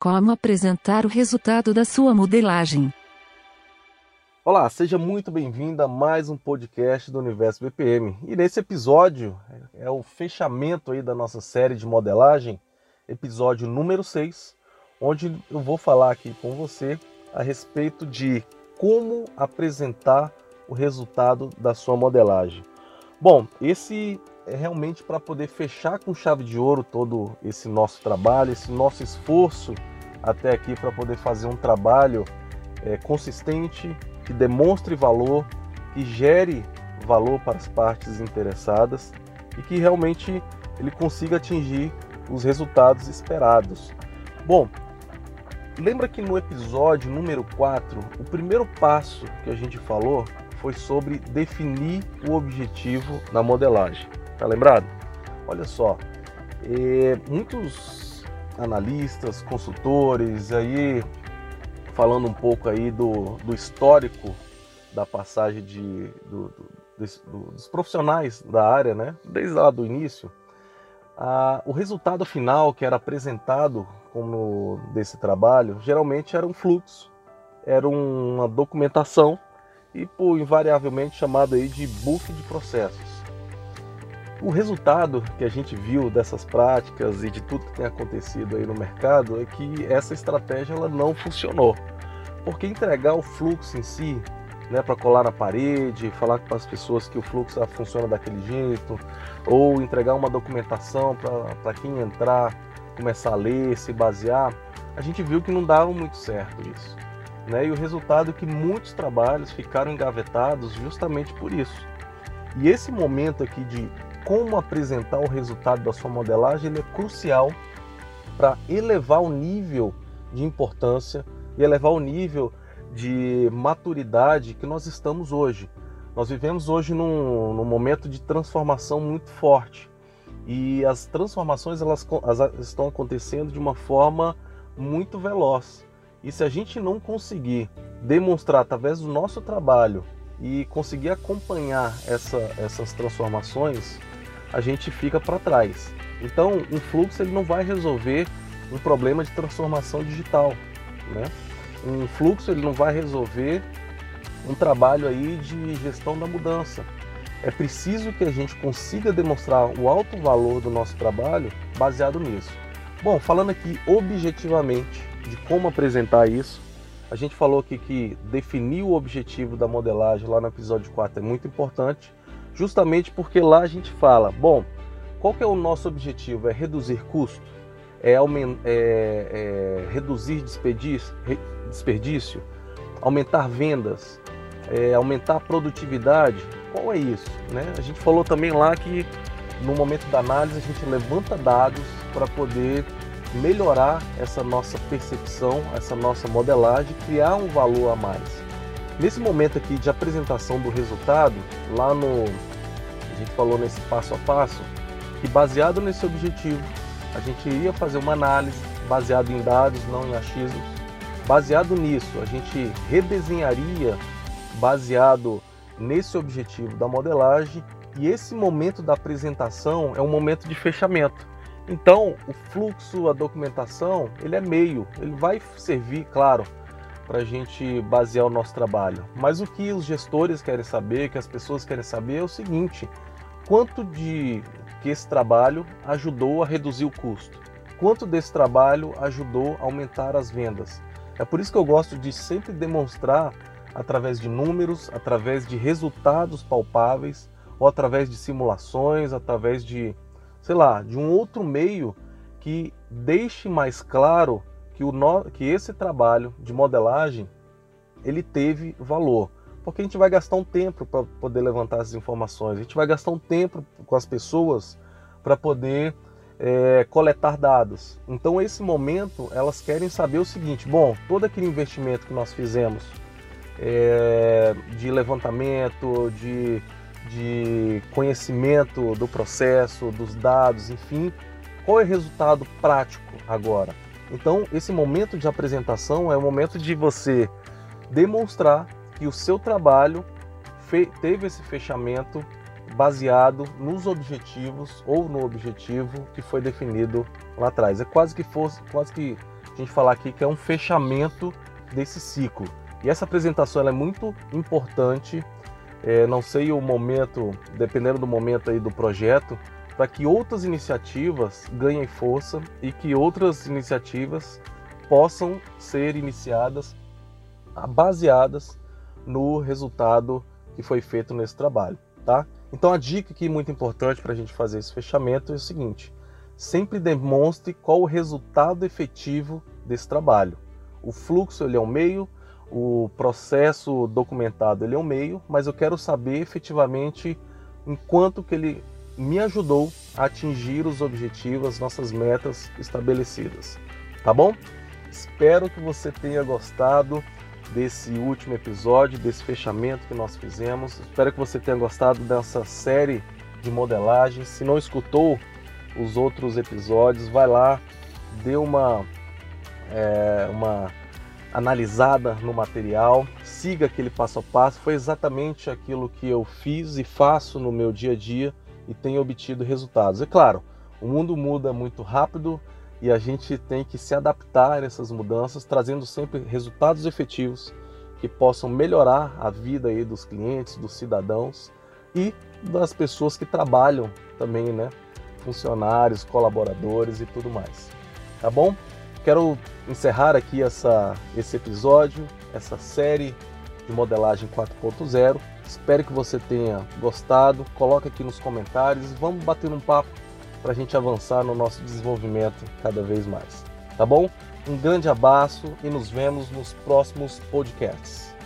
Como apresentar o resultado da sua modelagem. Olá, seja muito bem-vindo a mais um podcast do Universo BPM. E nesse episódio é o fechamento aí da nossa série de modelagem, episódio número 6, onde eu vou falar aqui com você a respeito de como apresentar o resultado da sua modelagem. Bom, esse é realmente para poder fechar com chave de ouro todo esse nosso trabalho, esse nosso esforço até aqui para poder fazer um trabalho é, consistente, que demonstre valor, que gere valor para as partes interessadas e que realmente ele consiga atingir os resultados esperados. Bom, lembra que no episódio número 4, o primeiro passo que a gente falou foi sobre definir o objetivo na modelagem. Tá lembrado? Olha só, é, muitos analistas, consultores, aí falando um pouco aí do, do histórico da passagem de, do, do, dos profissionais da área, né? Desde lá do início, o resultado final que era apresentado como desse trabalho geralmente era um fluxo, era uma documentação e por invariavelmente chamado aí de book de processos. O resultado que a gente viu dessas práticas e de tudo que tem acontecido aí no mercado é que essa estratégia ela não funcionou. Porque entregar o fluxo em si, né, para colar na parede, falar para as pessoas que o fluxo funciona daquele jeito, ou entregar uma documentação para quem entrar, começar a ler, se basear, a gente viu que não dava muito certo isso. Né? E o resultado é que muitos trabalhos ficaram engavetados justamente por isso. E esse momento aqui de como apresentar o resultado da sua modelagem é crucial para elevar o nível de importância e elevar o nível de maturidade que nós estamos hoje. Nós vivemos hoje num, num momento de transformação muito forte e as transformações elas, elas estão acontecendo de uma forma muito veloz. E se a gente não conseguir demonstrar através do nosso trabalho e conseguir acompanhar essa, essas transformações, a gente fica para trás. Então, um fluxo ele não vai resolver um problema de transformação digital, né? Um fluxo ele não vai resolver um trabalho aí de gestão da mudança. É preciso que a gente consiga demonstrar o alto valor do nosso trabalho baseado nisso. Bom, falando aqui objetivamente de como apresentar isso, a gente falou aqui que definir o objetivo da modelagem lá no episódio 4 é muito importante justamente porque lá a gente fala, bom, qual que é o nosso objetivo? É reduzir custo? É, é, é reduzir desperdício? Aumentar vendas? É aumentar a produtividade? Qual é isso? Né? A gente falou também lá que no momento da análise a gente levanta dados para poder melhorar essa nossa percepção, essa nossa modelagem, criar um valor a mais. Nesse momento aqui de apresentação do resultado, lá no. A gente falou nesse passo a passo, que baseado nesse objetivo, a gente iria fazer uma análise baseada em dados, não em achismos. Baseado nisso, a gente redesenharia baseado nesse objetivo da modelagem e esse momento da apresentação é um momento de fechamento. Então, o fluxo, a documentação, ele é meio, ele vai servir, claro, para a gente basear o nosso trabalho. Mas o que os gestores querem saber, que as pessoas querem saber é o seguinte: quanto de que esse trabalho ajudou a reduzir o custo? Quanto desse trabalho ajudou a aumentar as vendas? É por isso que eu gosto de sempre demonstrar através de números, através de resultados palpáveis, ou através de simulações, através de, sei lá, de um outro meio que deixe mais claro que, o no, que esse trabalho de modelagem ele teve valor. Porque a gente vai gastar um tempo para poder levantar essas informações, a gente vai gastar um tempo com as pessoas para poder é, coletar dados. Então, esse momento, elas querem saber o seguinte: bom, todo aquele investimento que nós fizemos é, de levantamento, de, de conhecimento do processo, dos dados, enfim, qual é o resultado prático agora? Então, esse momento de apresentação é o momento de você demonstrar que o seu trabalho teve esse fechamento baseado nos objetivos ou no objetivo que foi definido lá atrás. É quase que fosse, quase que a gente falar aqui que é um fechamento desse ciclo. E essa apresentação é muito importante, é, não sei o momento, dependendo do momento aí do projeto, para que outras iniciativas ganhem força e que outras iniciativas possam ser iniciadas baseadas no resultado que foi feito nesse trabalho, tá? Então a dica aqui muito importante para a gente fazer esse fechamento é o seguinte: sempre demonstre qual o resultado efetivo desse trabalho. O fluxo ele é um meio, o processo documentado ele é um meio, mas eu quero saber efetivamente em quanto que ele me ajudou a atingir os objetivos, as nossas metas estabelecidas. Tá bom? Espero que você tenha gostado desse último episódio, desse fechamento que nós fizemos. Espero que você tenha gostado dessa série de modelagem. Se não escutou os outros episódios, vai lá, dê uma, é, uma analisada no material, siga aquele passo a passo. Foi exatamente aquilo que eu fiz e faço no meu dia a dia e tenho obtido resultados. É claro, o mundo muda muito rápido e a gente tem que se adaptar a essas mudanças, trazendo sempre resultados efetivos que possam melhorar a vida aí dos clientes, dos cidadãos e das pessoas que trabalham também, né? Funcionários, colaboradores e tudo mais. Tá bom? Quero encerrar aqui essa, esse episódio, essa série de modelagem 4.0. Espero que você tenha gostado. Coloque aqui nos comentários. Vamos bater um papo para a gente avançar no nosso desenvolvimento cada vez mais. Tá bom? Um grande abraço e nos vemos nos próximos podcasts.